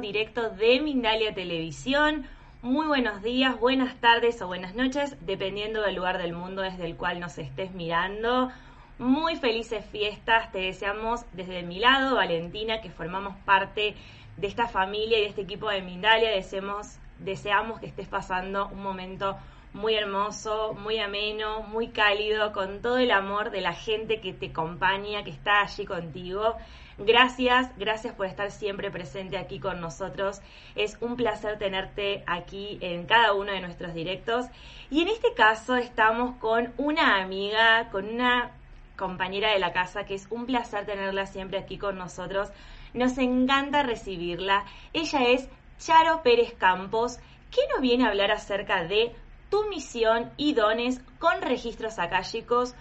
directo de Mindalia Televisión. Muy buenos días, buenas tardes o buenas noches, dependiendo del lugar del mundo desde el cual nos estés mirando. Muy felices fiestas, te deseamos desde mi lado, Valentina, que formamos parte de esta familia y de este equipo de Mindalia. Deseamos, deseamos que estés pasando un momento muy hermoso, muy ameno, muy cálido, con todo el amor de la gente que te acompaña, que está allí contigo. Gracias, gracias por estar siempre presente aquí con nosotros. Es un placer tenerte aquí en cada uno de nuestros directos. Y en este caso estamos con una amiga, con una compañera de la casa, que es un placer tenerla siempre aquí con nosotros. Nos encanta recibirla. Ella es Charo Pérez Campos, que nos viene a hablar acerca de tu misión y dones con registros akáshicos,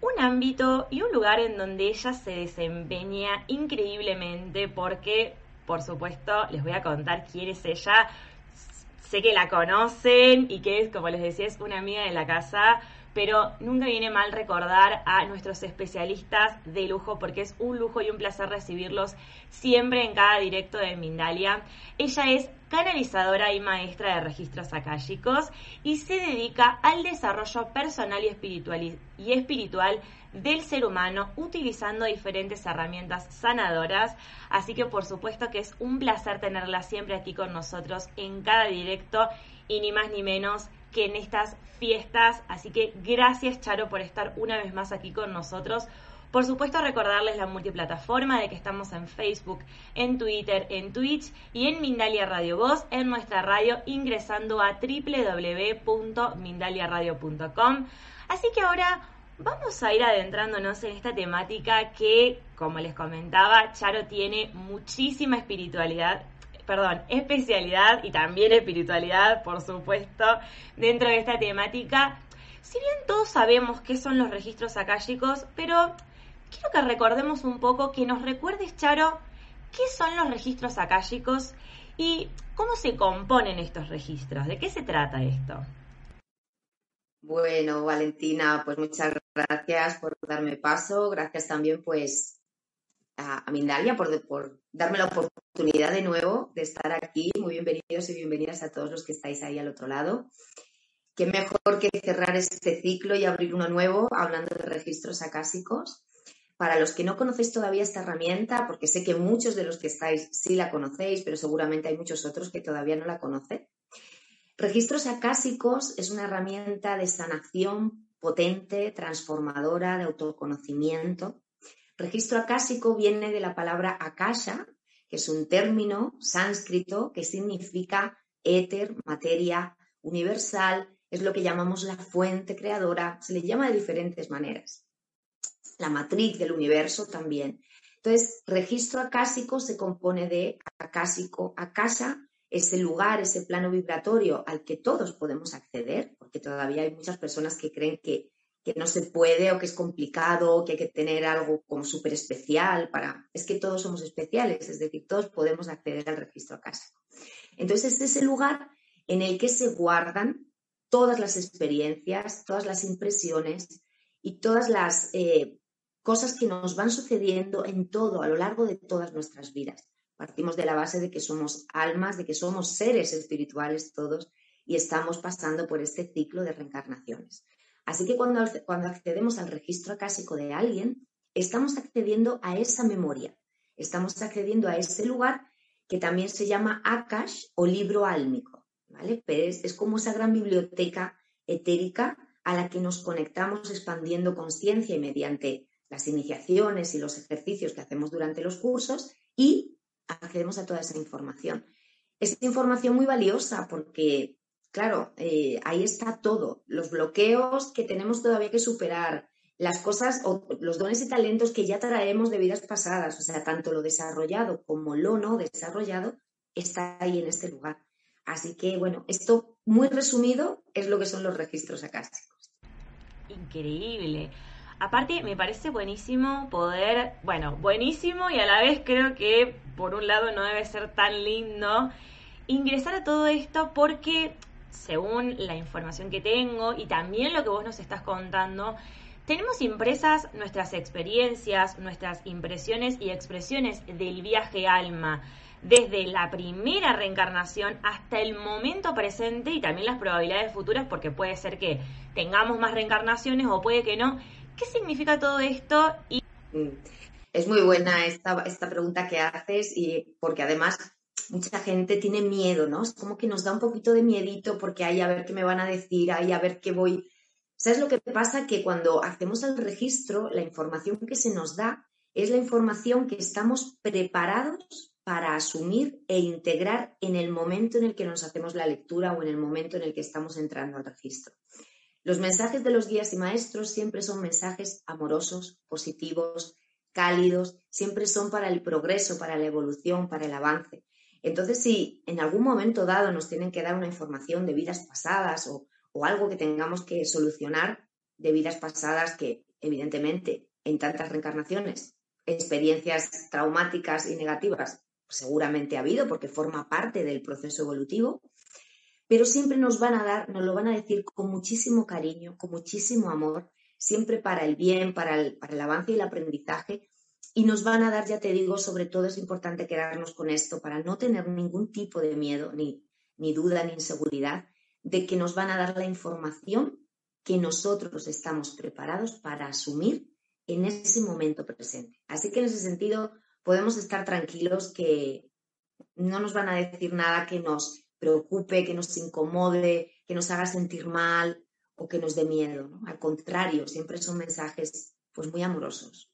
un ámbito y un lugar en donde ella se desempeña increíblemente porque, por supuesto, les voy a contar quién es ella. Sé que la conocen y que es, como les decía, es una amiga de la casa, pero nunca viene mal recordar a nuestros especialistas de lujo porque es un lujo y un placer recibirlos siempre en cada directo de Mindalia. Ella es canalizadora y maestra de registros akáshicos y se dedica al desarrollo personal y espiritual, y espiritual del ser humano utilizando diferentes herramientas sanadoras. Así que por supuesto que es un placer tenerla siempre aquí con nosotros en cada directo y ni más ni menos que en estas fiestas. Así que gracias Charo por estar una vez más aquí con nosotros. Por supuesto, recordarles la multiplataforma de que estamos en Facebook, en Twitter, en Twitch y en Mindalia Radio Voz, en nuestra radio, ingresando a www.mindaliaradio.com. Así que ahora vamos a ir adentrándonos en esta temática que, como les comentaba, Charo tiene muchísima espiritualidad perdón, especialidad y también espiritualidad, por supuesto, dentro de esta temática. Si bien todos sabemos qué son los registros akáshicos, pero quiero que recordemos un poco, que nos recuerdes, Charo, qué son los registros akáshicos y cómo se componen estos registros, de qué se trata esto. Bueno, Valentina, pues muchas gracias por darme paso, gracias también pues a, Mindalia por, darme la oportunidad de nuevo de estar aquí. Muy bienvenidos y bienvenidas a todos los que estáis ahí al otro lado. Qué mejor que cerrar este ciclo y abrir uno nuevo hablando de registros acásicos. Para los que no conocéis todavía esta herramienta, porque sé que muchos de los que estáis sí la conocéis, pero seguramente hay muchos otros que todavía no la conocen. Registros acásicos es una herramienta de sanación potente, transformadora, de autoconocimiento, Registro acásico viene de la palabra akasha, que es un término sánscrito que significa éter, materia universal, es lo que llamamos la fuente creadora, se le llama de diferentes maneras. La matriz del universo también. Entonces, registro acásico se compone de acásico, akasha, ese lugar, ese plano vibratorio al que todos podemos acceder, porque todavía hay muchas personas que creen que que no se puede o que es complicado, que hay que tener algo como súper especial para... Es que todos somos especiales, es decir, todos podemos acceder al registro acásico. Entonces, este es el lugar en el que se guardan todas las experiencias, todas las impresiones y todas las eh, cosas que nos van sucediendo en todo, a lo largo de todas nuestras vidas. Partimos de la base de que somos almas, de que somos seres espirituales todos y estamos pasando por este ciclo de reencarnaciones. Así que cuando, cuando accedemos al registro acásico de alguien, estamos accediendo a esa memoria, estamos accediendo a ese lugar que también se llama Akash o libro álmico, ¿vale? es, es como esa gran biblioteca etérica a la que nos conectamos expandiendo conciencia y mediante las iniciaciones y los ejercicios que hacemos durante los cursos y accedemos a toda esa información. Es información muy valiosa porque claro, eh, ahí está todo, los bloqueos que tenemos todavía que superar, las cosas o los dones y talentos que ya traemos de vidas pasadas, o sea, tanto lo desarrollado como lo no desarrollado está ahí en este lugar. Así que, bueno, esto muy resumido es lo que son los registros acásticos. Increíble. Aparte, me parece buenísimo poder, bueno, buenísimo y a la vez creo que por un lado no debe ser tan lindo ingresar a todo esto porque según la información que tengo y también lo que vos nos estás contando, tenemos impresas nuestras experiencias, nuestras impresiones y expresiones del viaje alma, desde la primera reencarnación hasta el momento presente y también las probabilidades futuras, porque puede ser que tengamos más reencarnaciones o puede que no. ¿Qué significa todo esto? Y... Mm, es muy buena esta, esta pregunta que haces y porque además mucha gente tiene miedo, ¿no? Es como que nos da un poquito de miedito porque hay a ver qué me van a decir, hay a ver qué voy. ¿Sabes lo que pasa? Que cuando hacemos el registro, la información que se nos da es la información que estamos preparados para asumir e integrar en el momento en el que nos hacemos la lectura o en el momento en el que estamos entrando al registro. Los mensajes de los guías y maestros siempre son mensajes amorosos, positivos, cálidos, siempre son para el progreso, para la evolución, para el avance. Entonces, si en algún momento dado nos tienen que dar una información de vidas pasadas o, algo que tengamos que solucionar de vidas pasadas que, evidentemente, en tantas reencarnaciones, experiencias traumáticas y negativas, seguramente ha habido porque forma parte del proceso evolutivo, pero siempre nos van a dar, nos lo van a decir con muchísimo cariño, con muchísimo amor, siempre para el bien, para el, para el avance y el aprendizaje, y nos van a dar, ya te digo, sobre todo es importante quedarnos con esto para no tener ningún tipo de miedo, ni, ni duda, ni inseguridad, de que nos van a dar la información que nosotros estamos preparados para asumir en ese momento presente. Así que en ese sentido podemos estar tranquilos que no nos van a decir nada que nos preocupe, que nos incomode, que nos haga sentir mal o que nos dé miedo. Al contrario, siempre son mensajes pues muy amorosos.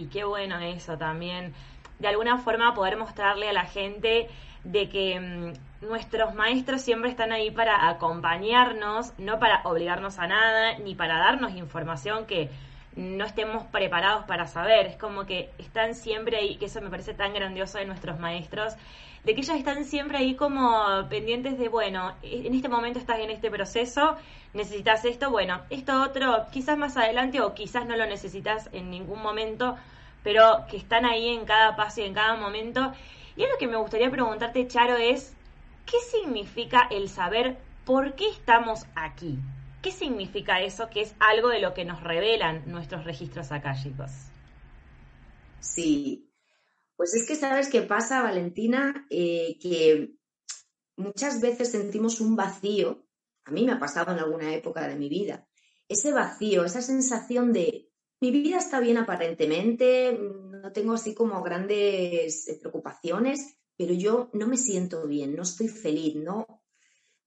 Y qué bueno eso también. De alguna forma poder mostrarle a la gente de que mm, nuestros maestros siempre están ahí para acompañarnos, no para obligarnos a nada, ni para darnos información que no estemos preparados para saber. Es como que están siempre ahí, que eso me parece tan grandioso de nuestros maestros, de que ellos están siempre ahí como pendientes de, bueno, en este momento estás en este proceso, necesitas esto, bueno, esto otro, quizás más adelante o quizás no lo necesitas en ningún momento, pero que están ahí en cada paso y en cada momento. Y lo que me gustaría preguntarte, Charo, es, ¿qué significa el saber por qué estamos aquí? ¿Qué significa eso que es algo de lo que nos revelan nuestros registros akáshicos? Sí, pues es que sabes qué pasa, Valentina, eh, que muchas veces sentimos un vacío, a mí me ha pasado en alguna época de mi vida, ese vacío, esa sensación de mi vida está bien aparentemente, no tengo así como grandes preocupaciones, pero yo no me siento bien, no estoy feliz, no,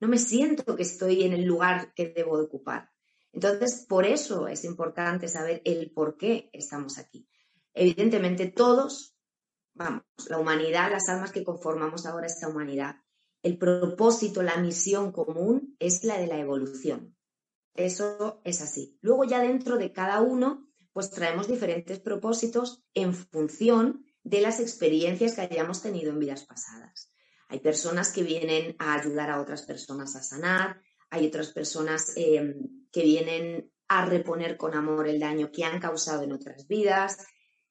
no me siento que estoy en el lugar que debo ocupar. Entonces, por eso es importante saber el por qué estamos aquí. Evidentemente, todos, vamos, la humanidad, las almas que conformamos ahora esta humanidad, el propósito, la misión común es la de la evolución. Eso es así. Luego ya dentro de cada uno pues traemos diferentes propósitos en función de las experiencias que hayamos tenido en vidas pasadas. Hay personas que vienen a ayudar a otras personas a sanar, hay otras personas em, que vienen a reponer con amor el daño que han causado en otras vidas.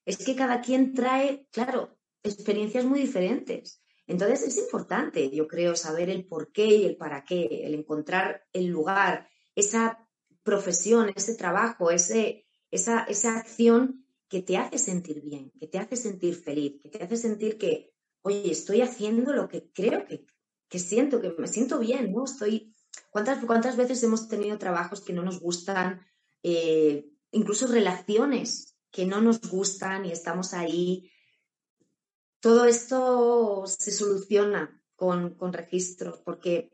Es que cada quien trae, claro, experiencias muy diferentes. Entonces es importante, yo creo, saber el por qué y el para qué, el encontrar el lugar, esa profesión, ese trabajo, ese, esa, esa acción que te hace sentir bien, que te hace sentir feliz, que te hace sentir que, oye, estoy haciendo lo que creo que, siento, que me siento bien, ¿no? Estoy. ¿Cuántas, cuántas veces hemos tenido trabajos que no nos gustan, eh, incluso relaciones que no nos gustan y estamos ahí? Todo esto se soluciona con, con registros porque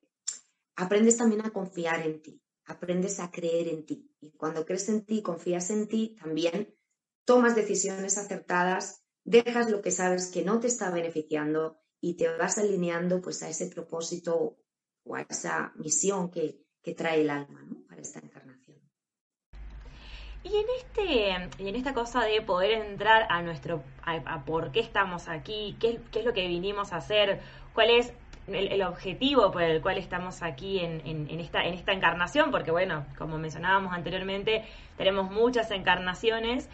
aprendes también a confiar en ti aprendes a creer en ti. Y cuando crees en ti, confías en ti, también tomas decisiones acertadas, dejas lo que sabes que no te está beneficiando y te vas alineando pues a ese propósito o a esa misión que, trae el alma para esta encarnación. Y en este, y en esta cosa de poder entrar a nuestro a, por qué estamos aquí, qué, qué es lo que vinimos a hacer, cuál es el, objetivo por el cual estamos aquí en, esta, en esta encarnación, porque bueno, como mencionábamos anteriormente, tenemos muchas encarnaciones.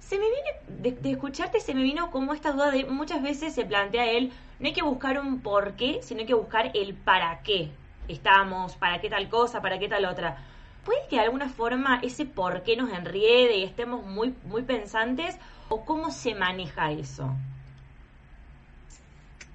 Se me viene, de, escucharte, se me vino como esta duda de muchas veces se plantea él, no hay que buscar un por qué, sino hay que buscar el para qué estamos, para qué tal cosa, para qué tal otra. ¿puede que de alguna forma ese por qué nos enriede y estemos muy, muy pensantes? ¿O cómo se maneja eso?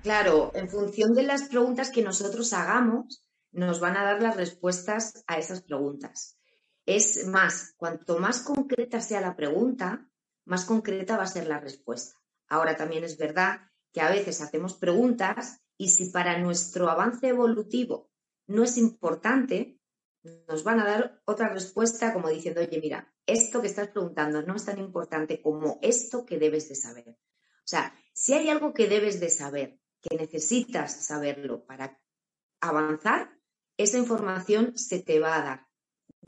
Claro, en función de las preguntas que nosotros hagamos, nos van a dar las respuestas a esas preguntas. Es más, cuanto más concreta sea la pregunta, más concreta va a ser la respuesta. Ahora también es verdad que a veces hacemos preguntas y si para nuestro avance evolutivo no es importante, nos van a dar otra respuesta como diciendo, oye, mira, esto que estás preguntando no es tan importante como esto que debes de saber. O sea, si hay algo que debes de saber, que necesitas saberlo para avanzar, esa información se te va a dar.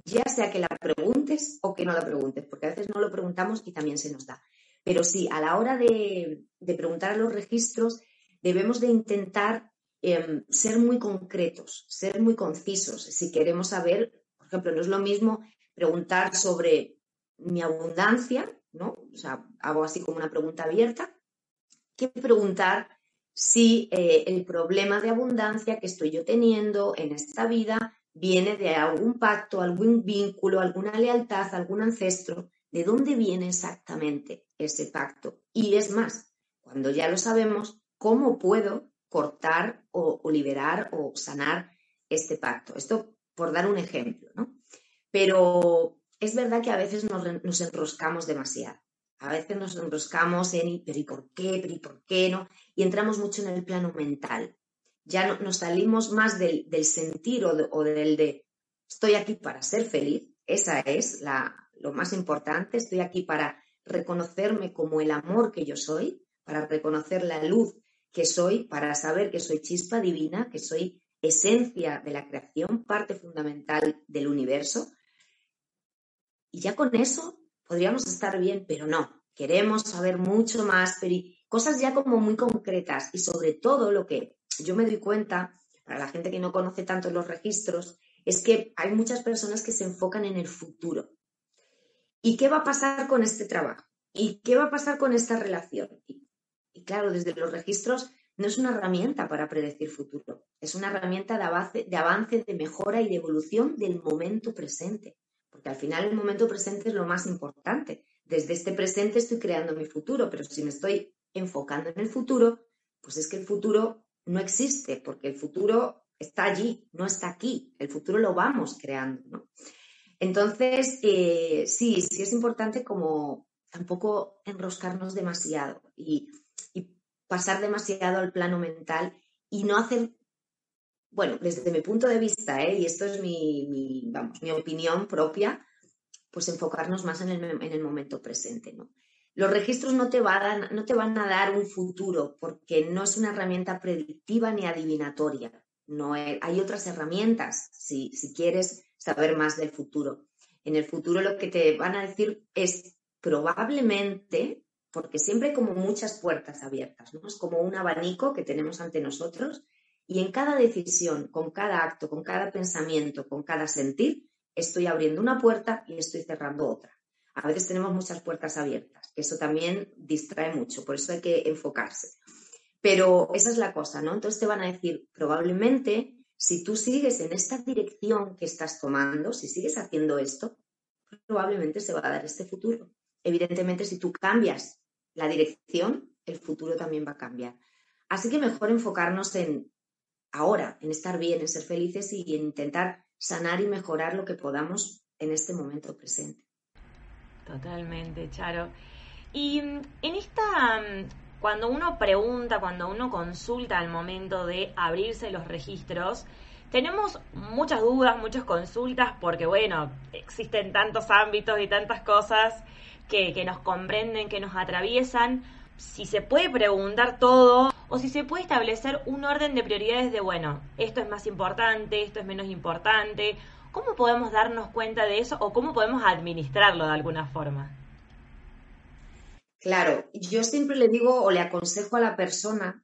Ya sea que la preguntes o que no la preguntes, porque a veces no lo preguntamos y también se nos da. Pero sí, a la hora de, preguntar a los registros, debemos de intentar em, ser muy concretos, ser muy concisos. Si queremos saber, por ejemplo, no es lo mismo preguntar sobre mi abundancia, ¿no? O sea, hago así como una pregunta abierta, que preguntar si eh, el problema de abundancia que estoy yo teniendo en esta vida viene de algún pacto, algún vínculo, alguna lealtad, algún ancestro. ¿De dónde viene exactamente ese pacto? Y es más, cuando ya lo sabemos, ¿cómo puedo cortar o, liberar o sanar este pacto? Esto por dar un ejemplo, ¿no? Pero es verdad que a veces nos enroscamos demasiado. A veces nos enroscamos en, pero ¿y por qué? ¿Pero y por qué no? Y entramos mucho en el plano mental. Ya no, nos salimos más del, sentir o, del de estoy aquí para ser feliz. Esa es la, lo más importante. Estoy aquí para reconocerme como el amor que yo soy, para reconocer la luz que soy, para saber que soy chispa divina, que soy esencia de la creación, parte fundamental del universo. Y ya con eso podríamos estar bien, pero no. Queremos saber mucho más, pero cosas ya como muy concretas y sobre todo lo que yo me doy cuenta, para la gente que no conoce tanto los registros, es que hay muchas personas que se enfocan en el futuro. ¿Y qué va a pasar con este trabajo? ¿Y qué va a pasar con esta relación? Y, claro, desde los registros no es una herramienta para predecir futuro, es una herramienta de avance, de avance, de mejora y de evolución del momento presente porque al final el momento presente es lo más importante. Desde este presente estoy creando mi futuro, pero si me estoy enfocando en el futuro, pues es que el futuro no existe, porque el futuro está allí, no está aquí. El futuro lo vamos creando, Entonces, eh, sí, sí es importante como tampoco enroscarnos demasiado y, pasar demasiado al plano mental y no hacer bueno, desde mi punto de vista, ¿eh? y esto es mi, vamos, mi opinión propia, pues enfocarnos más en el, momento presente. ¿no? Los registros no te, van, no te van a dar un futuro porque no es una herramienta predictiva ni adivinatoria. No hay otras herramientas si, quieres saber más del futuro. En el futuro lo que te van a decir es probablemente, porque siempre hay como muchas puertas abiertas, ¿no? Es como un abanico que tenemos ante nosotros y en cada decisión, con cada acto, con cada pensamiento, con cada sentir, estoy abriendo una puerta y estoy cerrando otra. A veces tenemos muchas puertas abiertas, eso también distrae mucho, por eso hay que enfocarse. Pero esa es la cosa, ¿no? Entonces te van a decir, probablemente, si tú sigues en esta dirección que estás tomando, si sigues haciendo esto, probablemente se va a dar este futuro. Evidentemente, si tú cambias la dirección, el futuro también va a cambiar. Así que mejor enfocarnos en ahora, en estar bien, en ser felices y en intentar sanar y mejorar lo que podamos en este momento presente. Totalmente, Charo. Y mm, en esta, mm, cuando uno pregunta, cuando uno consulta al momento de abrirse los registros, tenemos muchas dudas, muchas consultas, porque bueno, existen tantos ámbitos y tantas cosas que, que nos comprenden, que nos atraviesan. Si se puede preguntar todo, o si se puede establecer un orden de prioridades de, bueno, esto es más importante, esto es menos importante. ¿Cómo podemos darnos cuenta de eso o cómo podemos administrarlo de alguna forma? Claro, yo siempre le digo o le aconsejo a la persona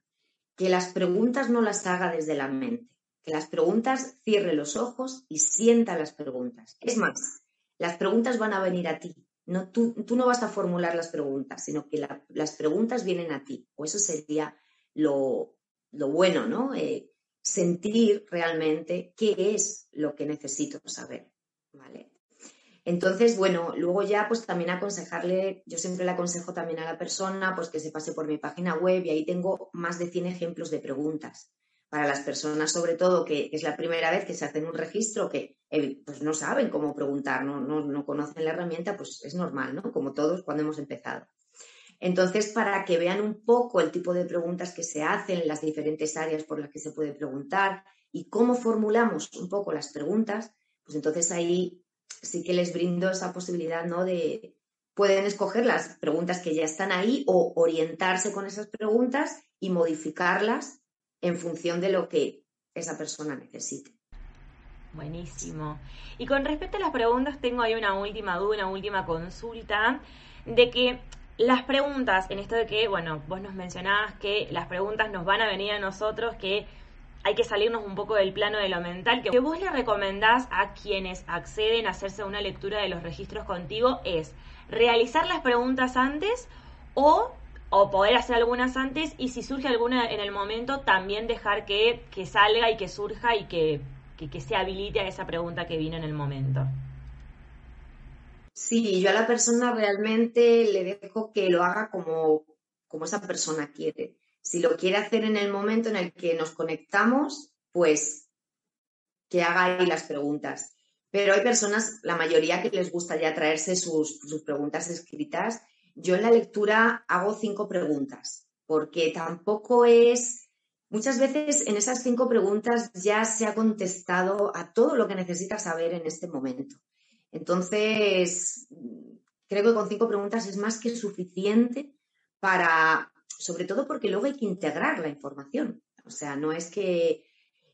que las preguntas no las haga desde la mente, que las preguntas cierre los ojos y sienta las preguntas. Es más, las preguntas van a venir a ti. No, tú, no vas a formular las preguntas, sino que las preguntas vienen a ti. O eso sería lo, bueno, ¿no? Eh, sentir realmente qué es lo que necesito saber. ¿Vale? Entonces, bueno, luego ya pues también aconsejarle, yo siempre le aconsejo también a la persona pues que se pase por mi página web y ahí tengo más de 100 ejemplos de preguntas para las personas, sobre todo, que es la primera vez que se hacen un registro, que pues no saben cómo preguntar, no, no, no conocen la herramienta, pues es normal, ¿no? Como todos cuando hemos empezado. Entonces, para que vean un poco el tipo de preguntas que se hacen, las diferentes áreas por las que se puede preguntar y cómo formulamos un poco las preguntas, pues entonces ahí sí que les brindo esa posibilidad, ¿no? De pueden escoger las preguntas que ya están ahí o orientarse con esas preguntas y modificarlas en función de lo que esa persona necesite. Buenísimo. Y con respecto a las preguntas, tengo ahí una última duda, una última consulta, de que las preguntas, en esto de que, bueno, vos nos mencionabas que las preguntas nos van a venir a nosotros, que hay que salirnos un poco del plano de lo mental, que vos le recomendás a quienes acceden a hacerse una lectura de los registros contigo es realizar las preguntas antes o, o poder hacer algunas antes y si surge alguna en el momento también dejar que, que salga y que surja y que, que, que se habilite a esa pregunta que vino en el momento. Sí, yo a la persona realmente le dejo que lo haga como, como esa persona quiere. Si lo quiere hacer en el momento en el que nos conectamos, pues que haga ahí las preguntas. Pero hay personas, la mayoría que les gusta ya traerse sus, sus preguntas escritas. Yo en la lectura hago cinco preguntas, porque tampoco es, muchas veces en esas cinco preguntas ya se ha contestado a todo lo que necesitas saber en este momento. Entonces, creo que con cinco preguntas es más que suficiente para, sobre todo porque luego hay que integrar la información. O sea, no es que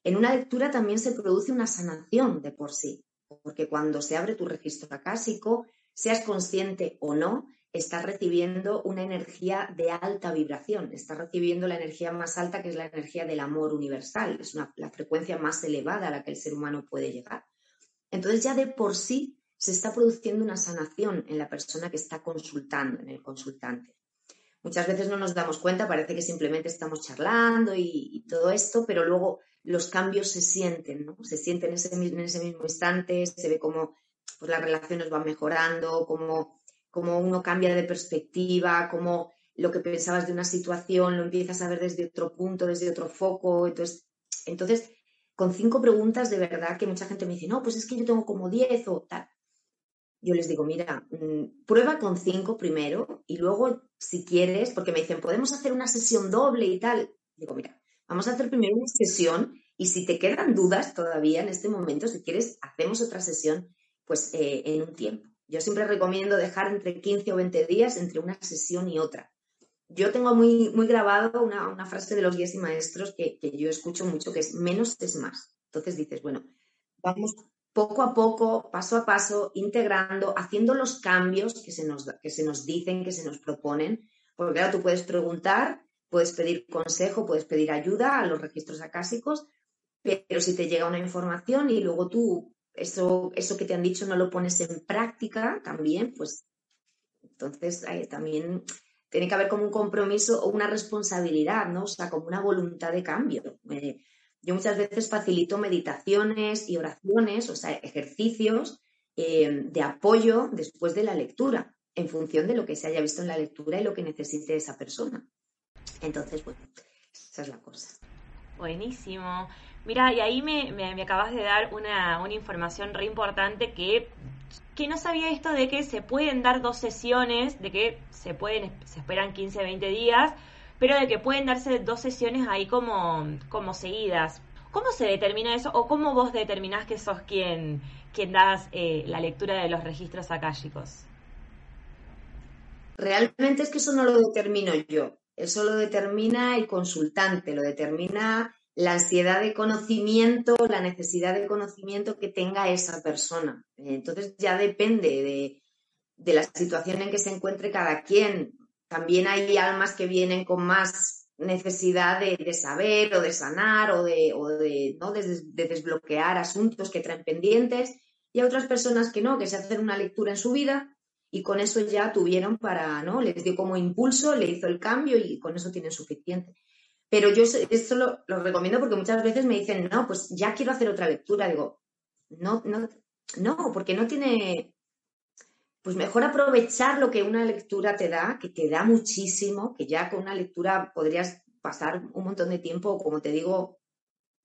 en una lectura también se produce una sanación de por sí, porque cuando se abre tu registro acásico, seas consciente o no, estás recibiendo una energía de alta vibración, estás recibiendo la energía más alta que es la energía del amor universal, es la frecuencia más elevada a la que el ser humano puede llegar. Entonces ya de por sí se está produciendo una sanación en la persona que está consultando, en el consultante. Muchas veces no nos damos cuenta, parece que simplemente estamos charlando y, todo esto, pero luego los cambios se sienten, ¿no? Se sienten en ese, en ese mismo instante, se ve cómo pues, las relaciones van mejorando, cómo, cómo uno cambia de perspectiva, cómo lo que pensabas de una situación lo empiezas a ver desde otro punto, desde otro foco. Entonces, entonces con cinco preguntas de verdad que mucha gente me dice, no, pues es que yo tengo como diez o tal yo les digo, mira, mm, prueba con cinco primero y luego, si quieres, porque me dicen, podemos hacer una sesión doble y tal. Digo, mira, vamos a hacer primero una sesión y si te quedan dudas todavía en este momento, si quieres, hacemos otra sesión, pues eh, en un tiempo. Yo siempre recomiendo dejar entre 15 o 20 días entre una sesión y otra. Yo tengo muy, muy grabado una, frase de los guías y maestros que, que yo escucho mucho, que es menos es más. Entonces dices, bueno, vamos poco a poco, paso a paso, integrando, haciendo los cambios que se nos, que se nos dicen, que se nos proponen, porque claro, tú puedes preguntar, puedes pedir consejo, puedes pedir ayuda a los registros acásicos, pero si te llega una información y luego tú eso, eso que te han dicho no lo pones en práctica también, pues entonces también tiene que haber como un compromiso o una responsabilidad, ¿no? O sea, como una voluntad de cambio. Eh, yo muchas veces facilito meditaciones y oraciones, o sea, ejercicios eh, de apoyo después de la lectura, en función de lo que se haya visto en la lectura y lo que necesite esa persona. Entonces, bueno, esa es la cosa. Buenísimo. Mira, y ahí me, acabas de dar una, información re importante que, que no sabía esto de que se pueden dar dos sesiones, de que se pueden, se esperan 15, 20 días, pero de que pueden darse dos sesiones ahí como, como seguidas. ¿Cómo se determina eso o cómo vos determinás que sos quien, das eh, la lectura de los registros akáshicos? Realmente es que eso no lo determino yo, eso lo determina el consultante, lo determina la ansiedad de conocimiento, la necesidad de conocimiento que tenga esa persona. Entonces ya depende de, de la situación en que se encuentre cada quien. También hay almas que vienen con más necesidad de, saber o de sanar o de, de, ¿no? de, desbloquear asuntos que traen pendientes y hay otras personas que no, que se hacen una lectura en su vida y con eso ya tuvieron para, ¿no? Les dio como impulso, le hizo el cambio y con eso tienen suficiente. Pero yo esto lo, lo recomiendo porque muchas veces me dicen, no, pues ya quiero hacer otra lectura. Digo, no, no, no, porque no tiene, pues mejor aprovechar lo que una lectura te da, que te da muchísimo, que ya con una lectura podrías pasar un montón de tiempo, como te digo,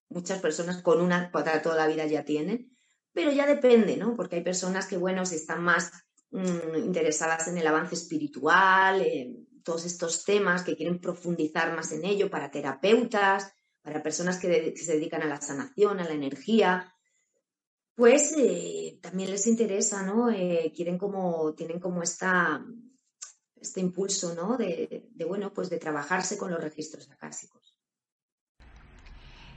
muchas personas con una para toda la vida ya tienen, pero ya depende, ¿no? Porque hay personas que, bueno, si están más mm, interesadas en el avance espiritual, en todos estos temas, que quieren profundizar más en ello para terapeutas, para personas que, se dedican a la sanación, a la energía, pues eh, también les interesa, ¿no? Eh, quieren como, tienen como esta, este impulso, ¿no? De, de, bueno, pues de trabajarse con los registros acásicos.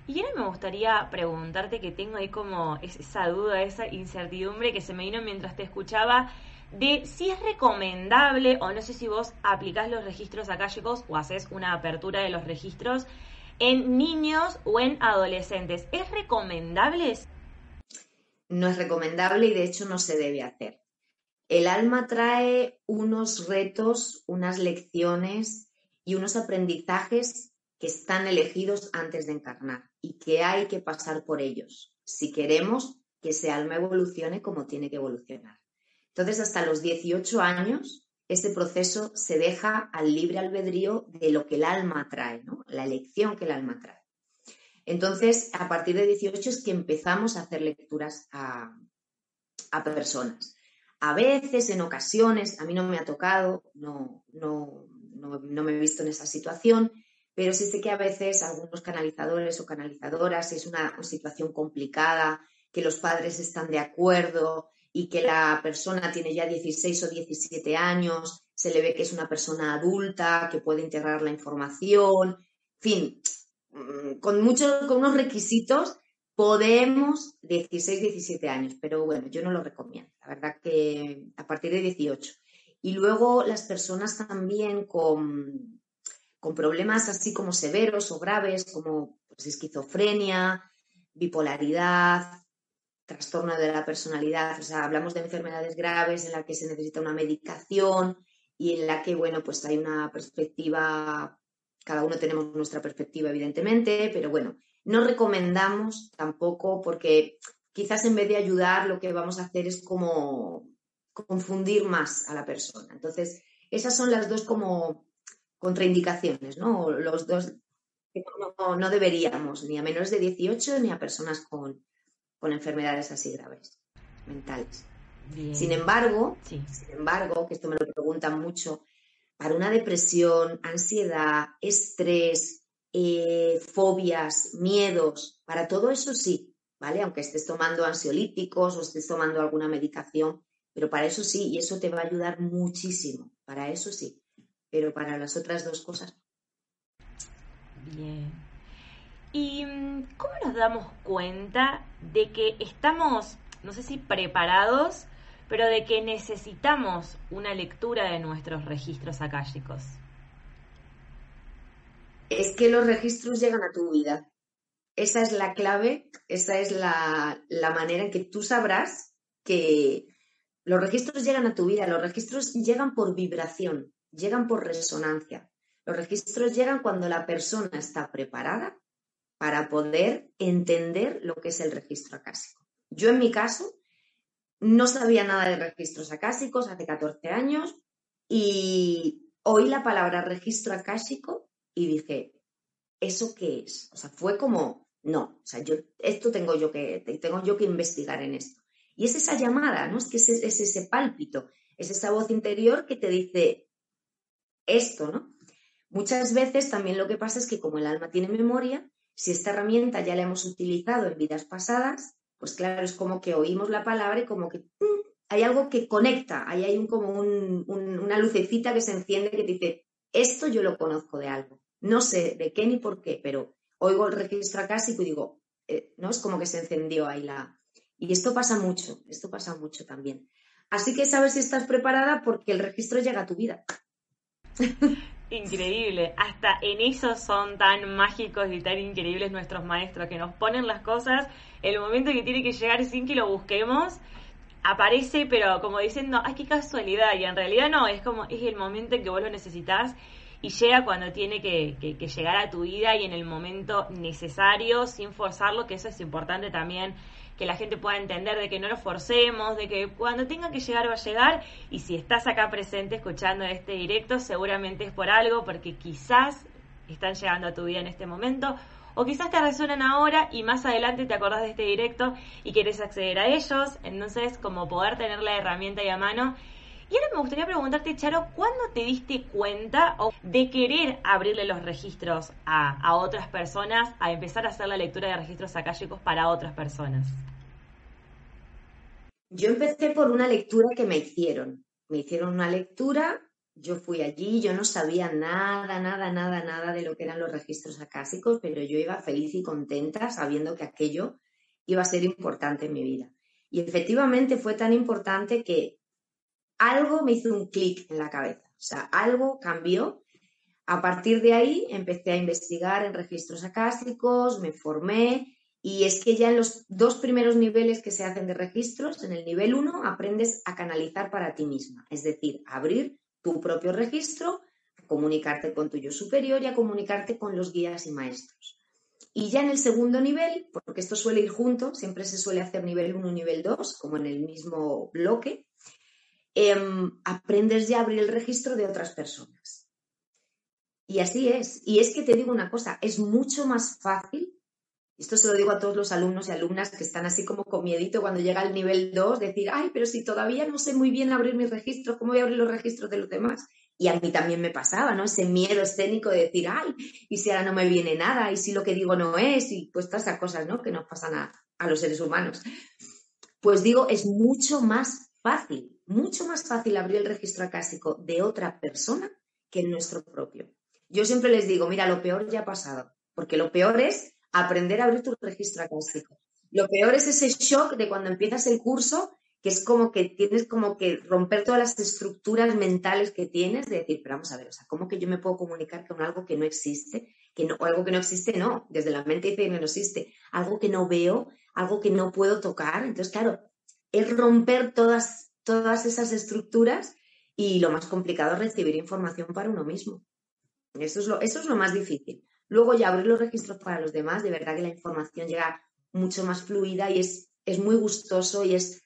Y ahora me gustaría preguntarte que tengo ahí como esa duda, esa incertidumbre que se me vino mientras te escuchaba de si es recomendable o no sé si vos aplicás los registros acálicos o haces una apertura de los registros en niños o en adolescentes. ¿Es recomendable? No es recomendable y de hecho no se debe hacer. El alma trae unos retos, unas lecciones y unos aprendizajes que están elegidos antes de encarnar y que hay que pasar por ellos si queremos que ese alma evolucione como tiene que evolucionar. Entonces, hasta los 18 años este proceso se deja al libre albedrío de lo que el alma trae, la elección que el alma trae. Entonces, a partir de 18 es que empezamos a hacer lecturas a, personas. A veces, en ocasiones, a mí no me ha tocado, no, no, no, me he visto en esa situación, pero sí sé que a veces algunos canalizadores o canalizadoras es una situación complicada, que los padres están de acuerdo, y que la persona tiene ya 16 o 17 años, se le ve que es una persona adulta, que puede integrar la información, en fin, con muchos, con unos requisitos podemos 16, 17 años, pero bueno, yo no lo recomiendo, la verdad que a partir de 18. Y luego las personas también con, con problemas así como severos o graves, como pues, esquizofrenia, bipolaridad, trastorno de la personalidad, o sea, hablamos de enfermedades graves en las que se necesita una medicación y en la que, bueno, pues hay una perspectiva, cada uno tenemos nuestra perspectiva, evidentemente, pero bueno, no recomendamos tampoco porque quizás en vez de ayudar lo que vamos a hacer es como confundir más a la persona. Entonces, esas son las dos como contraindicaciones, ¿no? Los dos no, no deberíamos, ni a menores de 18 ni a personas con, con enfermedades así graves, mentales. Sin embargo, sin embargo, que esto me lo preguntan mucho, para una depresión, ansiedad, estrés, eh, fobias, miedos, para todo eso sí, ¿vale? Aunque estés tomando ansiolíticos o estés tomando alguna medicación, pero para eso sí, y eso te va a ayudar muchísimo, para eso sí, pero para las otras dos cosas. Bien. ¿Y mm, cómo nos damos cuenta de que estamos, no sé si preparados, pero de que necesitamos una lectura de nuestros registros akáshicos? Es que los registros llegan a tu vida. Esa es la clave, esa es la, la manera en que tú sabrás que los registros llegan a tu vida, los registros llegan por vibración, llegan por resonancia. Los registros llegan cuando la persona está preparada para poder entender lo que es el registro acásico. Yo en mi caso no sabía nada de registros acásicos hace 14 años y oí la palabra registro acásico y dije, ¿eso qué es? O sea, fue como, no, o sea, yo, esto tengo yo que, tengo yo que investigar en esto. Y es esa llamada, ¿no? Es que es, es ese pálpito, es esa voz interior que te dice esto, ¿no? Muchas veces también lo que pasa es que como el alma tiene memoria, si esta herramienta ya la hemos utilizado en vidas pasadas, pues claro, es como que oímos la palabra y como que hay algo que conecta, ahí hay un, como una lucecita que se enciende que dice, esto yo lo conozco de algo. No sé de qué ni por qué, pero oigo el registro acásico y digo, eh, ¿no? Es como que se encendió ahí la... Y esto pasa mucho, esto pasa mucho también. Así que sabes si estás preparada porque el registro llega a tu vida. Increíble, hasta en eso son tan mágicos y tan increíbles nuestros maestros, que nos ponen las cosas, el momento que tiene que llegar sin que lo busquemos, aparece, pero como diciendo, ay, qué casualidad, y en realidad no, es como, es el momento en que vos lo necesitas y llega cuando tiene que, que llegar a tu vida y en el momento necesario, sin forzarlo, que eso es importante también que la gente pueda entender de que no lo forcemos, de que cuando tenga que llegar va a llegar. Y si estás acá presente escuchando este directo seguramente es por algo porque quizás están llegando a tu vida en este momento o quizás te resuenan ahora y más adelante te acordás de este directo y quieres acceder a ellos, entonces como poder tener la herramienta ahí a mano y ahora me gustaría preguntarte, Charo, ¿cuándo te diste cuenta de querer abrirle los registros a, otras personas, a empezar a hacer la lectura de registros acálicos para otras personas? Yo empecé por una lectura que me hicieron. Me hicieron una lectura, yo fui allí, yo no sabía nada, nada, nada, nada de lo que eran los registros acásicos, pero yo iba feliz y contenta sabiendo que aquello iba a ser importante en mi vida. Y efectivamente fue tan importante que algo me hizo un clic en la cabeza, o sea, algo cambió. A partir de ahí empecé a investigar en registros acásticos, me formé y es que ya en los dos primeros niveles que se hacen de registros, en el nivel 1 aprendes a canalizar para ti misma, es decir, abrir tu propio registro, comunicarte con tu yo superior y a comunicarte con los guías y maestros. Y ya en el segundo nivel, porque esto suele ir junto, siempre se suele hacer nivel 1 y nivel 2, como en el mismo bloque, Em, aprendes ya a abrir el registro de otras personas. Y así es. Y es que te digo una cosa, es mucho más fácil, esto se lo digo a todos los alumnos y alumnas que están así como con miedito cuando llega el nivel 2, decir, ay, pero si todavía no sé muy bien abrir mi registro, ¿cómo voy a abrir los registros de los demás? Y a mí también me pasaba, ¿no? Ese miedo escénico de decir, ay, y si ahora no me viene nada, y si lo que digo no es, y pues todas esas cosas, ¿no? Que nos pasan a los seres humanos. Pues digo, es mucho más fácil mucho más fácil abrir el registro acásico de otra persona que nuestro propio. Yo siempre les digo, mira, lo peor ya ha pasado, porque lo peor es aprender a abrir tu registro acásico. Lo peor es ese shock de cuando empiezas el curso, que es como que tienes como que romper todas las estructuras mentales que tienes de decir, pero vamos a ver, o sea, ¿cómo que yo me puedo comunicar con algo que no existe? Que no, o algo que no existe, no, desde la mente dice que no existe, algo que no veo, algo que no puedo tocar. Entonces, claro, es romper todas todas esas estructuras y lo más complicado es recibir información para uno mismo. Eso es lo, eso es lo más difícil. Luego ya abrir los registros para los demás, de verdad que la información llega mucho más fluida y es, es muy gustoso y es,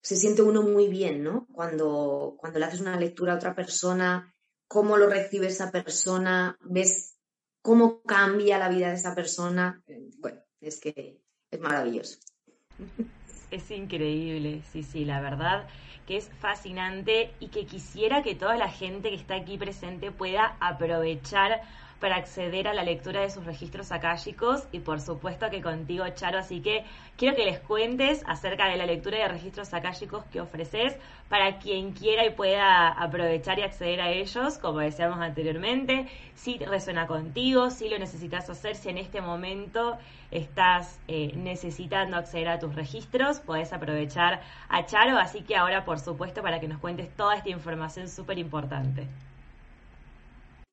se siente uno muy bien, ¿no? Cuando, cuando le haces una lectura a otra persona, cómo lo recibe esa persona, ves cómo cambia la vida de esa persona. Bueno, es que es maravilloso. Es increíble, sí, sí, la verdad que es fascinante y que quisiera que toda la gente que está aquí presente pueda aprovechar para acceder a la lectura de sus registros akáshicos y por supuesto que contigo, Charo. Así que quiero que les cuentes acerca de la lectura de registros akáshicos que ofreces para quien quiera y pueda aprovechar y acceder a ellos, como decíamos anteriormente. Si resuena contigo, si lo necesitas hacer, si en este momento estás eh, necesitando acceder a tus registros, puedes aprovechar a Charo. Así que ahora, por supuesto, para que nos cuentes toda esta información súper importante.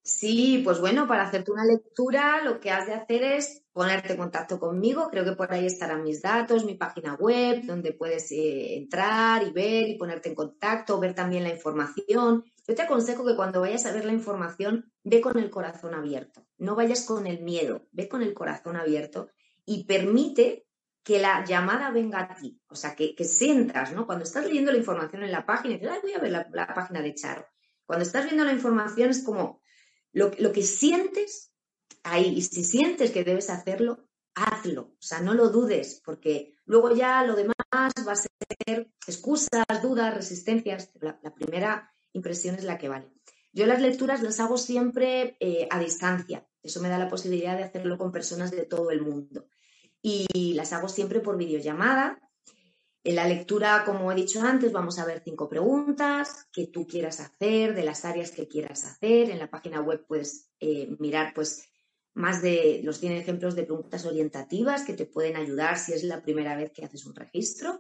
Sí, pues bueno, para hacerte una lectura lo que has de hacer es ponerte en contacto conmigo. Creo que por ahí estarán mis datos, mi página web, donde puedes eh, entrar y ver y ponerte en contacto, ver también la información. Yo te aconsejo que cuando vayas a ver la información, ve con el corazón abierto. No vayas con el miedo, ve con el corazón abierto y permite que la llamada venga a ti. O sea, que, sientas, ¿no? Cuando estás leyendo la información en la página dices, voy a ver la página de Charo. Cuando estás viendo la información es como lo, que sientes ahí, y si sientes que debes hacerlo, hazlo. O sea, no lo dudes, porque luego ya lo demás va a ser excusas, dudas, resistencias. La, primera impresión es la que vale. Yo las lecturas las hago siempre eh, a distancia. Eso me da la posibilidad de hacerlo con personas de todo el mundo. Y las hago siempre por videollamada en la lectura, como he dicho antes, vamos a ver cinco preguntas que tú quieras hacer, de las áreas que quieras hacer. En la página web puedes eh, mirar pues, más de los 100 ejemplos de preguntas orientativas que te pueden ayudar si es la primera vez que haces un registro.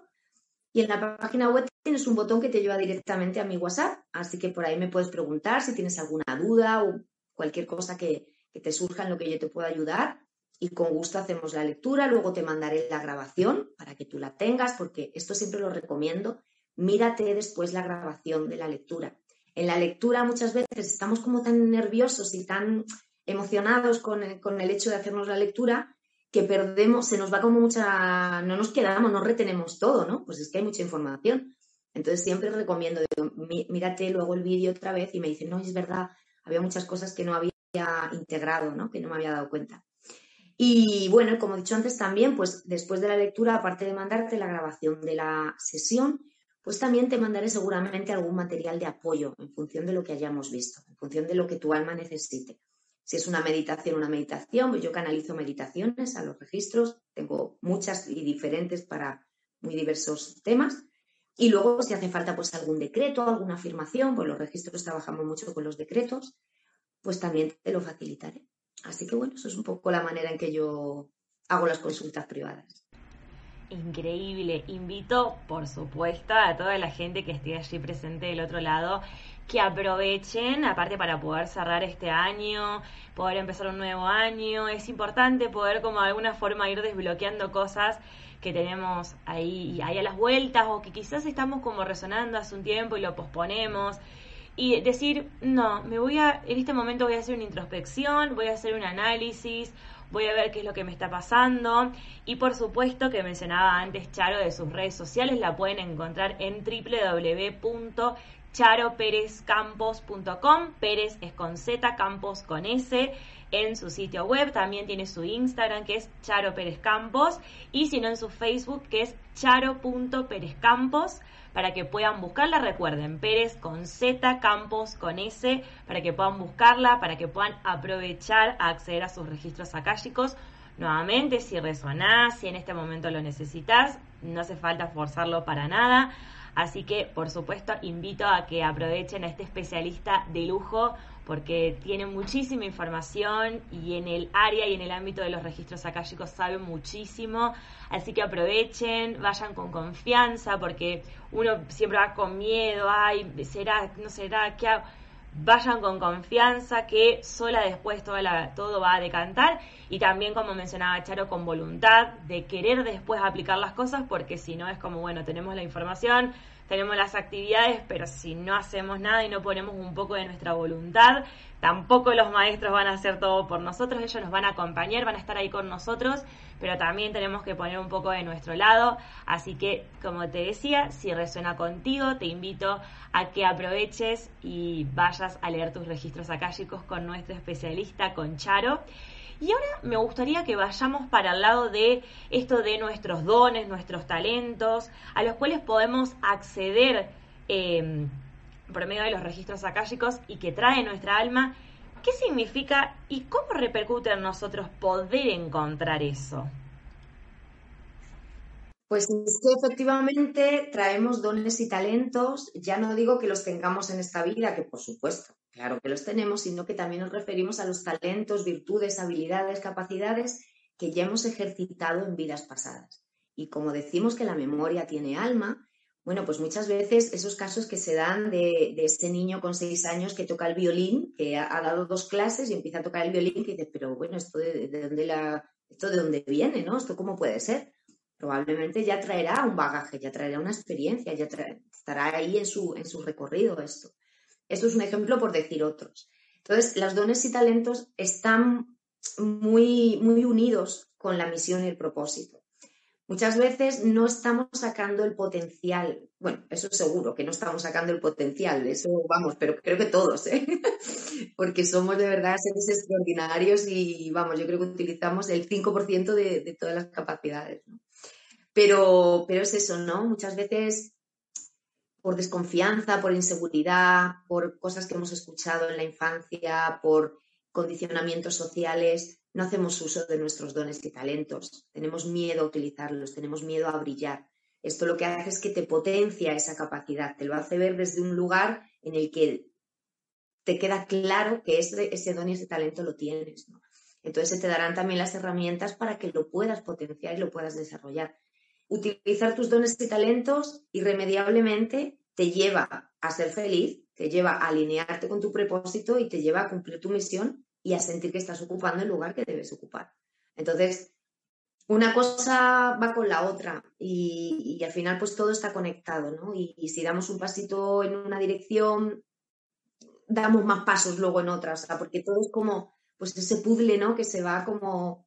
Y en la página web tienes un botón que te lleva directamente a mi WhatsApp, así que por ahí me puedes preguntar si tienes alguna duda o cualquier cosa que, que te surja en lo que yo te pueda ayudar y con gusto hacemos la lectura. Luego te mandaré la grabación para que tú la tengas, porque esto siempre lo recomiendo. Mírate después la grabación de la lectura. En la lectura muchas veces estamos como tan nerviosos y tan emocionados con el, hecho de hacernos la lectura que perdemos, se nos va como mucha, no nos quedamos, no retenemos todo, ¿no? Pues es que hay mucha información. Entonces siempre recomiendo, mírate luego el vídeo otra vez y me dicen, no, es verdad, había muchas cosas que no había integrado, ¿no? Que no me había dado cuenta. Y bueno, como he dicho antes también, pues después de la lectura, aparte de mandarte la grabación de la sesión, pues también te mandaré seguramente algún material de apoyo en función de lo que hayamos visto, en función de lo que tu alma necesite. Si es una meditación, una meditación, pues yo canalizo meditaciones a los registros, tengo muchas y diferentes para muy diversos temas. Y luego, si hace falta pues algún decreto, alguna afirmación, pues los registros trabajamos mucho con los decretos, pues también te lo facilitaré. Así que bueno, eso es un poco la manera en que yo hago las consultas privadas. Increíble. Invito, por supuesto, a toda la gente que esté allí presente del otro lado que aprovechen, aparte para poder cerrar este año, poder empezar un nuevo año. Es importante poder como de alguna forma ir desbloqueando cosas que tenemos ahí, a las vueltas o que quizás estamos como resonando hace un tiempo y lo posponemos y decir, no, me voy a, en este momento voy a hacer una introspección, voy a hacer un análisis, voy a ver qué es lo que me está pasando. Y por supuesto que mencionaba antes Charo de sus redes sociales, la pueden encontrar en www.charoperezcampos.com. Pérez es con Z, Campos con S en su sitio web. También tiene su Instagram que es Charo Pérez Campos y si no en su Facebook que es charo.perezcampos para que puedan buscarla. Recuerden, Pérez con Z, Campos con S, para que puedan buscarla, para que puedan aprovechar a acceder a sus registros akáshicos. Nuevamente, si resonás, si en este momento lo necesitas, no hace falta forzarlo para nada. Así que, por supuesto, invito a que aprovechen a este especialista de lujo porque tiene muchísima información y en el área y en el ámbito de los registros akáshicos sabe muchísimo. Así que aprovechen, vayan con confianza, porque uno siempre va con miedo, ay, será, no será, ¿qué hago? Vayan con confianza que sola después todo, todo va a decantar y también como mencionaba Charo con voluntad de querer después aplicar las cosas porque si no es como bueno tenemos la información tenemos las actividades, pero si no hacemos nada y no ponemos un poco de nuestra voluntad, tampoco los maestros van a hacer todo por nosotros, ellos nos van a acompañar, van a estar ahí con nosotros, pero también tenemos que poner un poco de nuestro lado. Así que, como te decía, si resuena contigo, te invito a que aproveches y vayas a leer tus registros akáshicos con nuestro especialista, con Charo. Y ahora me gustaría que vayamos para el lado de esto de nuestros dones, nuestros talentos, a los cuales podemos acceder em, por medio de los registros akáshicos y que trae nuestra alma. ¿Qué significa y cómo repercute en nosotros poder encontrar eso? Pues es efectivamente traemos dones y talentos, ya no digo que los tengamos en esta vida, que por supuesto, claro que los tenemos, sino que también nos referimos a los talentos, virtudes, habilidades, capacidades que ya hemos ejercitado en vidas pasadas. Y como decimos que la memoria tiene alma, bueno, pues muchas veces esos casos que se dan de, ese niño con seis años que toca el violín, que ha, dado dos clases y empieza a tocar el violín, que dice, pero bueno, esto de, dónde la, esto de dónde viene, ¿no? ¿Esto cómo puede ser? probablemente ya traerá un bagaje, ya traerá una experiencia, ya estará ahí en su, en su recorrido esto. Esto es un ejemplo por decir otros. Entonces, los dones y talentos están muy, muy unidos con la misión y el propósito. Muchas veces no estamos sacando el potencial. Bueno, eso seguro que no estamos sacando el potencial, eso vamos, pero creo que todos, ¿eh? porque somos de verdad seres extraordinarios y vamos, yo creo que utilizamos el 5% de, de todas las capacidades. Pero, pero es eso, ¿no? Muchas veces por desconfianza, por inseguridad, por cosas que hemos escuchado en la infancia, por condicionamientos sociales, no hacemos uso de nuestros dones y talentos. Tenemos miedo a utilizarlos, tenemos miedo a brillar. Esto lo que hace es que te potencia esa capacidad, te lo hace ver desde un lugar en el que te queda claro que ese, don y ese talento lo tienes. Entonces se te darán también las herramientas para que lo puedas potenciar y lo puedas desarrollar utilizar tus dones y talentos irremediablemente te lleva a ser feliz, te lleva a alinearte con tu propósito y te lleva a cumplir tu misión y a sentir que estás ocupando el lugar que debes ocupar. Entonces, una cosa va con la otra y, al final pues todo está conectado, ¿no? Y, y, si damos un pasito en una dirección, damos más pasos luego en otras, porque todo es como pues ese puzzle, ¿no? Que se va como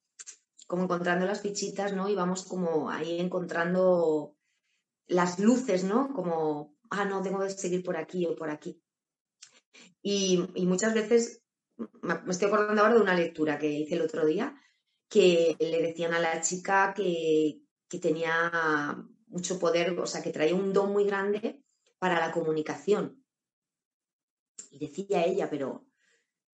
como encontrando las fichitas, ¿no? Y vamos como ahí encontrando las luces, ¿no? Como, ah, no, tengo que seguir por aquí o por aquí. Y, muchas veces, me estoy acordando ahora de una lectura que hice el otro día, que le decían a la chica que, que tenía mucho poder, o sea, que traía un don muy grande para la comunicación. Y decía ella, pero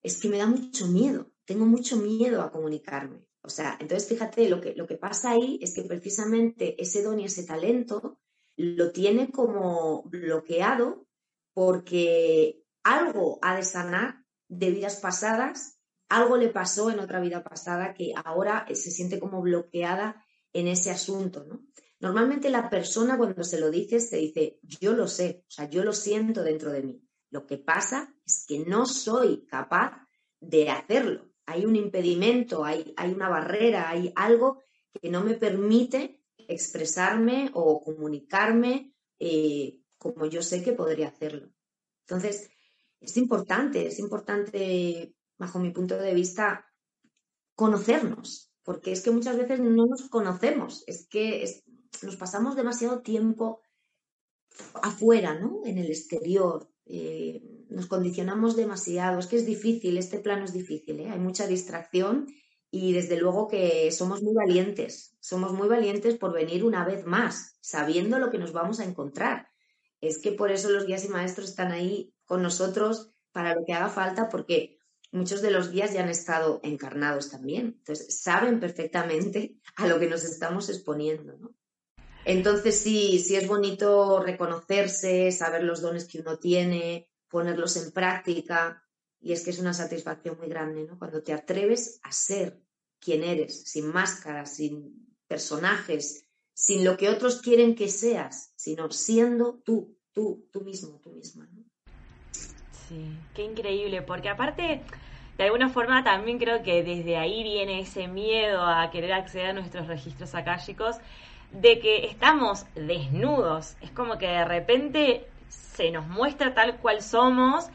es que me da mucho miedo, tengo mucho miedo a comunicarme. O sea, entonces fíjate, lo que, lo que pasa ahí es que precisamente ese don y ese talento lo tiene como bloqueado porque algo ha de sanar de vidas pasadas, algo le pasó en otra vida pasada que ahora se siente como bloqueada en ese asunto, ¿no? Normalmente la persona cuando se lo dices te dice, yo lo sé, o sea, yo lo siento dentro de mí. Lo que pasa es que no soy capaz de hacerlo hay un impedimento, hay, una barrera, hay algo que no me permite expresarme o comunicarme eh, como yo sé que podría hacerlo. Entonces, es importante, es importante, bajo mi punto de vista, conocernos, porque es que muchas veces no nos conocemos, es que nos pasamos demasiado tiempo afuera, ¿no? En el exterior, eh, nos condicionamos demasiado. Es que es difícil, este plano es difícil, ¿eh? hay mucha distracción y desde luego que somos muy valientes. Somos muy valientes por venir una vez más, sabiendo lo que nos vamos a encontrar. Es que por eso los guías y maestros están ahí con nosotros para lo que haga falta, porque muchos de los guías ya han estado encarnados también. Entonces, saben perfectamente a lo que nos estamos exponiendo. Entonces sí, sí es bonito reconocerse, saber los dones que uno tiene, ponerlos en práctica y es que es una satisfacción muy grande, ¿no? Cuando te atreves a ser quien eres, sin máscaras, sin personajes, sin lo que otros quieren que seas, sino siendo tú, tú, tú mismo, tú misma. Sí, qué increíble, porque aparte, de alguna forma también creo que desde ahí viene ese miedo a querer acceder a nuestros registros akáshicos de que estamos desnudos. Es como que de repente se nos muestra tal cual somos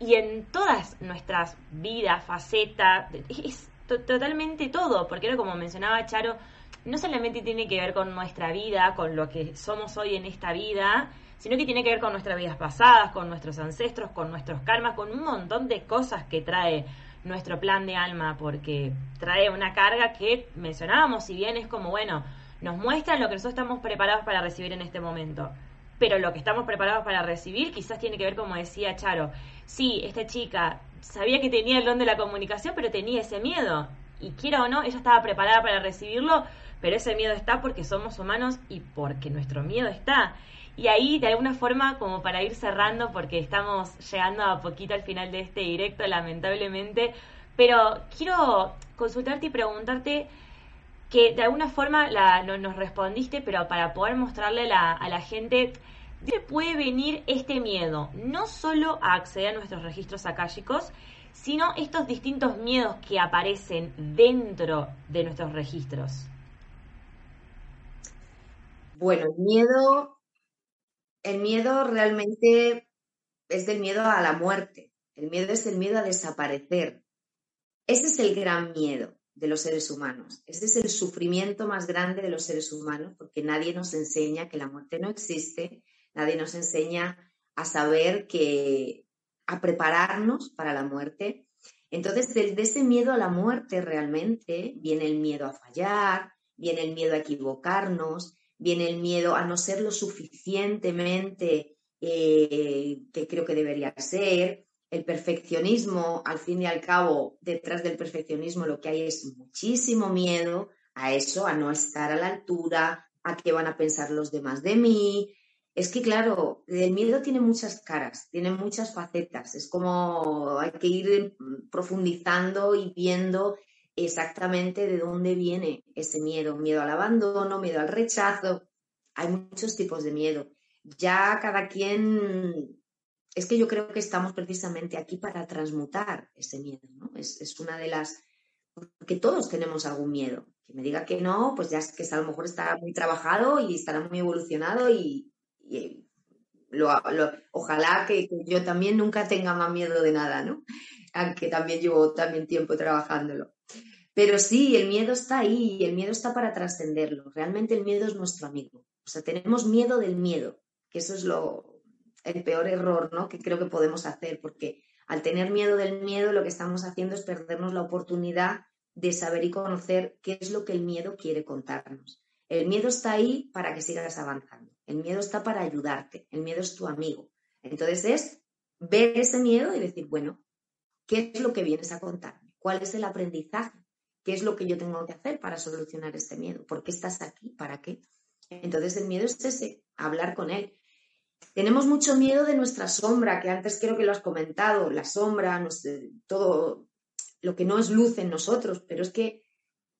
y en todas nuestras vidas, facetas, es totalmente todo, porque era como mencionaba Charo, no solamente tiene que ver con nuestra vida, con lo que somos hoy en esta vida, sino que tiene que ver con nuestras vidas pasadas, con nuestros ancestros, con nuestros karmas, con un montón de cosas que trae nuestro plan de alma, porque trae una carga que mencionábamos, si bien es como, bueno, nos muestra lo que nosotros estamos preparados para recibir en este momento. Pero lo que estamos preparados para recibir quizás tiene que ver, como decía Charo, sí, esta chica sabía que tenía el don de la comunicación, pero tenía ese miedo. Y quiera o no, ella estaba preparada para recibirlo, pero ese miedo está porque somos humanos y porque nuestro miedo está. Y ahí, de alguna forma, como para ir cerrando, porque estamos llegando a poquito al final de este directo, lamentablemente, pero quiero consultarte y preguntarte que de alguna forma la, nos respondiste, pero para poder mostrarle a la gente de puede venir este miedo, no solo a acceder a nuestros registros akáshicos, sino estos distintos miedos que aparecen dentro de nuestros registros. Bueno, el miedo, el miedo realmente es del miedo a la muerte. El miedo es el miedo a desaparecer. Ese es el gran miedo de los seres humanos. Este es el sufrimiento más grande de los seres humanos porque nadie nos enseña que la muerte no existe, nadie nos enseña a saber que, a prepararnos para la muerte. Entonces, desde ese miedo a la muerte realmente viene el miedo a fallar, viene el miedo a equivocarnos, viene el miedo a no ser lo suficientemente eh, que creo que debería ser, el perfeccionismo, al fin y al cabo, detrás del perfeccionismo lo que hay es muchísimo miedo a eso, a no estar a la altura, a qué van a pensar los demás de mí. Es que, claro, el miedo tiene muchas caras, tiene muchas facetas. Es como hay que ir profundizando y viendo exactamente de dónde viene ese miedo. Miedo al abandono, miedo al rechazo. Hay muchos tipos de miedo. Ya cada quien es que yo creo que estamos precisamente aquí para transmutar ese miedo, ¿no? Es, una de las... porque todos tenemos algún miedo. Que me diga que no, pues ya es que a lo mejor está muy trabajado y estará muy evolucionado y, ojalá que, yo también nunca tenga más miedo de nada, ¿no? Aunque también llevo también tiempo trabajándolo. Pero sí, el miedo está ahí y el miedo está para trascenderlo. Realmente el miedo es nuestro amigo. O sea, tenemos miedo del miedo, que eso es lo, el peor error ¿no? que creo que podemos hacer, porque al tener miedo del miedo lo que estamos haciendo es perdernos la oportunidad de saber y conocer qué es lo que el miedo quiere contarnos. El miedo está ahí para que sigas avanzando. El miedo está para ayudarte. El miedo es tu amigo. Entonces es ver ese miedo y decir, bueno, ¿qué es lo que vienes a contarme? ¿Cuál es el aprendizaje? ¿Qué es lo que yo tengo que hacer para solucionar este miedo? ¿Por qué estás aquí? ¿Para qué? Entonces el miedo es ese, hablar con él. Tenemos mucho miedo de nuestra sombra, que antes creo que lo has comentado, la sombra, todo lo que no es luz en nosotros, pero es que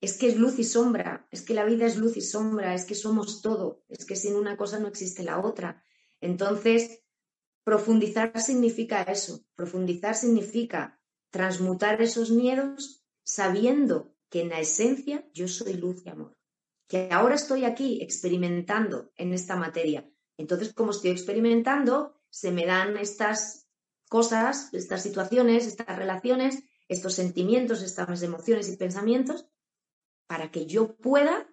es que es luz y sombra, es que la vida es luz y sombra, es que somos todo, es que sin una cosa no existe la otra. Entonces, profundizar significa eso, profundizar significa transmutar esos miedos sabiendo que en la esencia yo soy luz y amor, que ahora estoy aquí experimentando en esta materia. Entonces, como estoy experimentando, se me dan estas cosas, estas situaciones, estas relaciones, estos sentimientos, estas emociones y pensamientos, para que yo pueda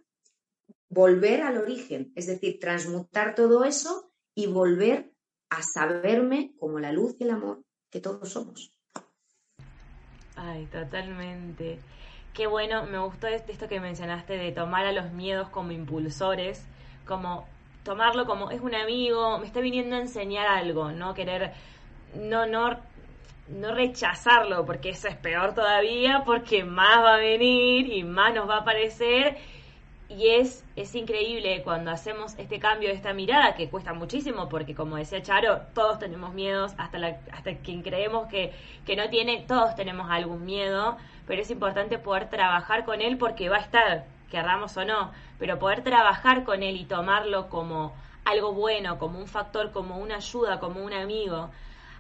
volver al origen, es decir, transmutar todo eso y volver a saberme como la luz y el amor que todos somos. Ay, totalmente. Qué bueno, me gustó esto que mencionaste de tomar a los miedos como impulsores, como tomarlo como es un amigo, me está viniendo a enseñar algo, no querer, no, no, no rechazarlo, porque eso es peor todavía, porque más va a venir y más nos va a aparecer. Y es, es increíble cuando hacemos este cambio, esta mirada, que cuesta muchísimo, porque como decía Charo, todos tenemos miedos, hasta, la, hasta quien creemos que, que no tiene, todos tenemos algún miedo, pero es importante poder trabajar con él porque va a estar, querramos o no, pero poder trabajar con él y tomarlo como algo bueno, como un factor, como una ayuda, como un amigo.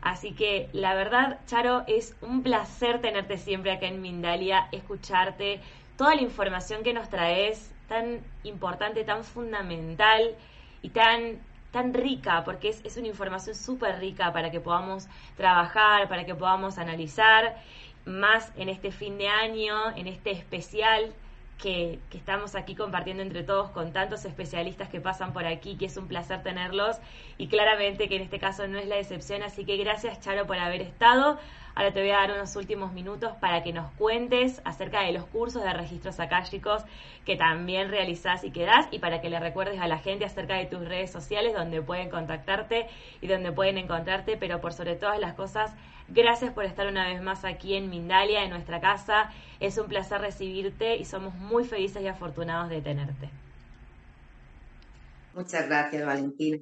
Así que la verdad, Charo, es un placer tenerte siempre acá en Mindalia, escucharte, toda la información que nos traes, tan importante, tan fundamental y tan tan rica, porque es, es una información súper rica para que podamos trabajar, para que podamos analizar más en este fin de año, en este especial que, estamos aquí compartiendo entre todos con tantos especialistas que pasan por aquí, que es un placer tenerlos y claramente que en este caso no es la excepción, así que gracias Charo por haber estado. Ahora te voy a dar unos últimos minutos para que nos cuentes acerca de los cursos de registros akáshicos que también realizás y que das y para que le recuerdes a la gente acerca de tus redes sociales donde pueden contactarte y donde pueden encontrarte, pero por sobre todas las cosas, gracias por estar una vez más aquí en Mindalia, en nuestra casa. Es un placer recibirte y somos muy felices y afortunados de tenerte. Muchas gracias, Valentina.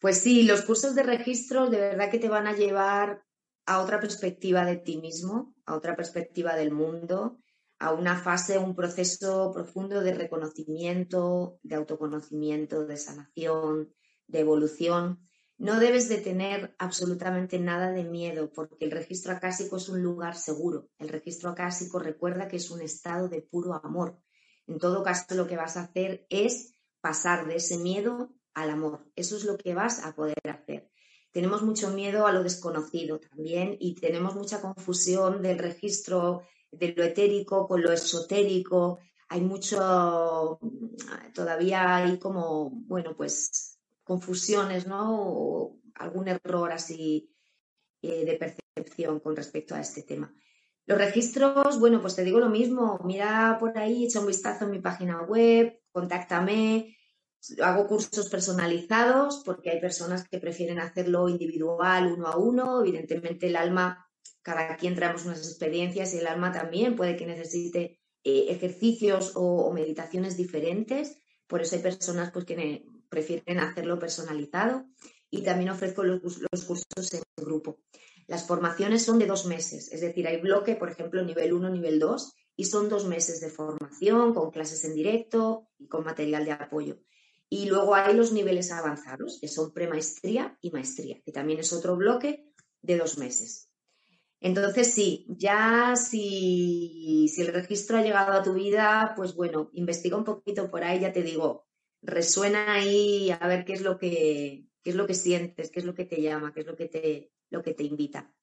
Pues sí, los cursos de registro de verdad que te van a llevar a otra perspectiva de ti mismo, a otra perspectiva del mundo, a una fase, un proceso profundo de reconocimiento, de autoconocimiento, de sanación, de evolución. No debes de tener absolutamente nada de miedo porque el registro acásico es un lugar seguro. El registro acásico recuerda que es un estado de puro amor. En todo caso, lo que vas a hacer es pasar de ese miedo al amor. Eso es lo que vas a poder hacer tenemos mucho miedo a lo desconocido también y tenemos mucha confusión del registro de lo etérico con lo esotérico. Hay mucho, todavía hay como, bueno, pues confusiones, ¿no? O algún error así eh, de percepción con respecto a este tema. Los registros, bueno, pues te digo lo mismo, mira por ahí, echa un vistazo en mi página web, contáctame, hago cursos personalizados porque hay personas que prefieren hacerlo individual, uno a uno. Evidentemente el alma, cada quien traemos unas experiencias y el alma también puede que necesite eh, ejercicios o, meditaciones diferentes. Por eso hay personas pues, que prefieren hacerlo personalizado y también ofrezco los, los cursos en grupo. Las formaciones son de dos meses, es decir, hay bloque, por ejemplo, nivel 1, nivel 2, y son dos meses de formación con clases en directo y con material de apoyo. Y luego hay los niveles avanzados, que son premaestría y maestría, que también es otro bloque de dos meses. Entonces, sí, ya si, si, el registro ha llegado a tu vida, pues bueno, investiga un poquito por ahí, ya te digo, resuena ahí a ver qué es lo que, qué es lo que sientes, qué es lo que te llama, qué es lo que te, lo que te invita.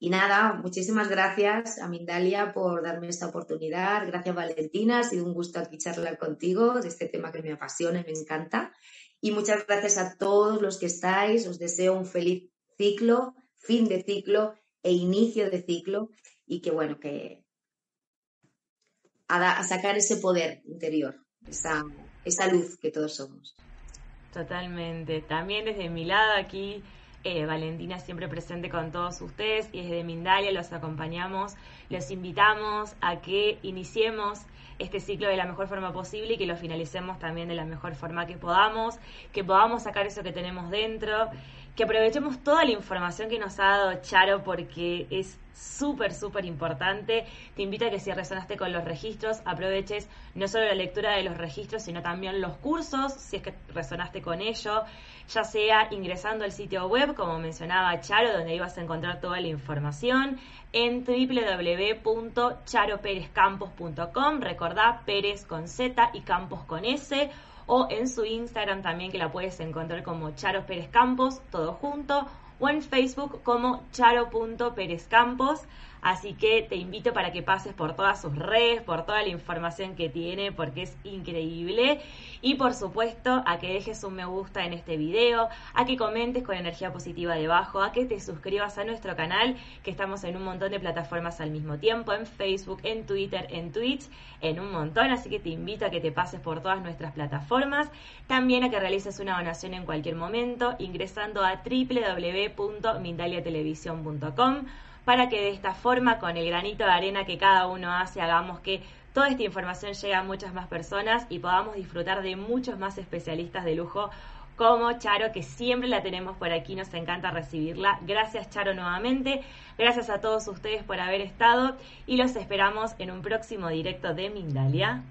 Y nada, muchísimas gracias a Mindalia por darme esta oportunidad. Gracias Valentina, ha sido un gusto aquí charlar contigo de este tema que me apasiona y me encanta. Y muchas gracias a todos los que estáis. Os deseo un feliz ciclo, fin de ciclo e inicio de ciclo. Y que bueno, que a, sacar ese poder interior, esa, esa luz que todos somos. Totalmente. También desde mi lado aquí eh, Valentina siempre presente con todos ustedes y desde Mindalia los acompañamos, los invitamos a que iniciemos este ciclo de la mejor forma posible y que lo finalicemos también de la mejor forma que podamos, que podamos sacar eso que tenemos dentro, que aprovechemos toda la información que nos ha dado Charo porque es súper, súper importante. Te invito a que si resonaste con los registros, aproveches no solo la lectura de los registros, sino también los cursos, si es que resonaste con ello, ya sea ingresando al sitio web, como mencionaba Charo, donde ibas a encontrar toda la información, en www.charoperezcampos.com, recordá Pérez con Z y Campos con S, o en su Instagram también que la puedes encontrar como Charo Pérez Campos, todo junto, o en Facebook como charo.perezcampos. Así que te invito para que pases por todas sus redes, por toda la información que tiene, porque es increíble. Y por supuesto, a que dejes un me gusta en este video, a que comentes con energía positiva debajo, a que te suscribas a nuestro canal, que estamos en un montón de plataformas al mismo tiempo, en Facebook, en Twitter, en Twitch, en un montón. Así que te invito a que te pases por todas nuestras plataformas. También a que realices una donación en cualquier momento, ingresando a www.mindaliatelevisión.com para que de esta forma, con el granito de arena que cada uno hace, hagamos que toda esta información llegue a muchas más personas y podamos disfrutar de muchos más especialistas de lujo como Charo, que siempre la tenemos por aquí, nos encanta recibirla. Gracias Charo nuevamente, gracias a todos ustedes por haber estado y los esperamos en un próximo directo de Mindalia.